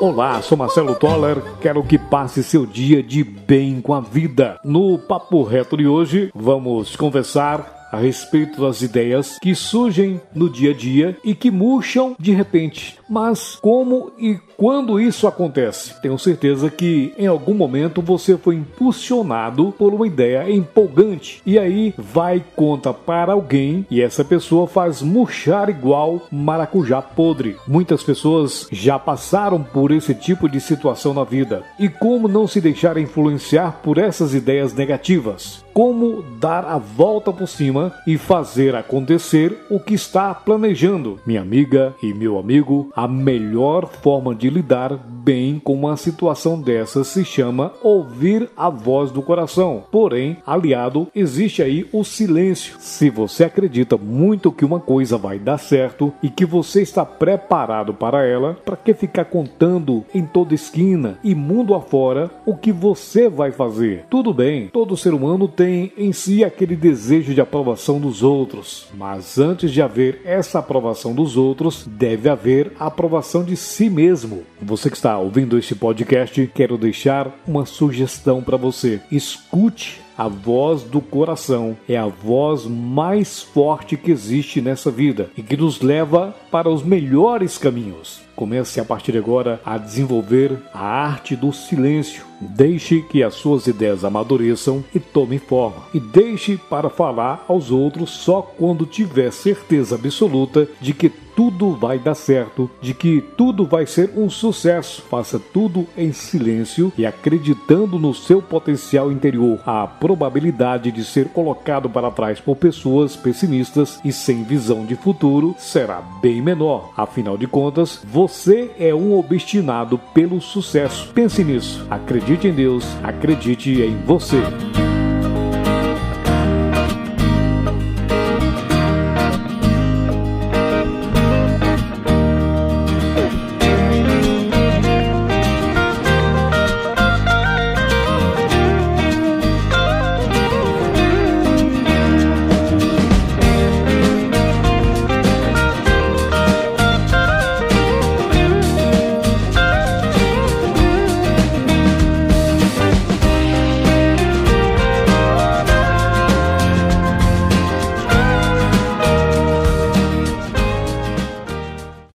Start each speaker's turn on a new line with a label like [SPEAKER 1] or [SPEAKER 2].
[SPEAKER 1] Olá, sou Marcelo Toller. Quero que passe seu dia de bem com a vida. No Papo Reto de hoje, vamos conversar a respeito das ideias que surgem no dia a dia e que murcham de repente. Mas como e quando isso acontece? Tenho certeza que em algum momento você foi impulsionado por uma ideia empolgante e aí vai conta para alguém e essa pessoa faz murchar igual maracujá podre. Muitas pessoas já passaram por esse tipo de situação na vida. E como não se deixar influenciar por essas ideias negativas? Como dar a volta por cima e fazer acontecer o que está planejando? Minha amiga e meu amigo, a melhor forma de lidar bem com uma situação dessa se chama ouvir a voz do coração. Porém, aliado, existe aí o silêncio. Se você acredita muito que uma coisa vai dar certo e que você está preparado para ela, para que ficar contando em toda esquina e mundo afora o que você vai fazer? Tudo bem, todo ser humano tem em si aquele desejo de aprovação dos outros, mas antes de haver essa aprovação dos outros, deve haver a aprovação de si mesmo. Você que está ouvindo este podcast, quero deixar uma sugestão para você. Escute a voz do coração é a voz mais forte que existe nessa vida e que nos leva para os melhores caminhos. Comece a partir de agora a desenvolver a arte do silêncio. Deixe que as suas ideias amadureçam e tomem forma. E deixe para falar aos outros só quando tiver certeza absoluta de que tudo vai dar certo, de que tudo vai ser um sucesso. Faça tudo em silêncio e acreditando no seu potencial interior. A probabilidade de ser colocado para trás por pessoas pessimistas e sem visão de futuro será bem menor. Afinal de contas, você é um obstinado pelo sucesso. Pense nisso. Acredite em Deus, acredite em você.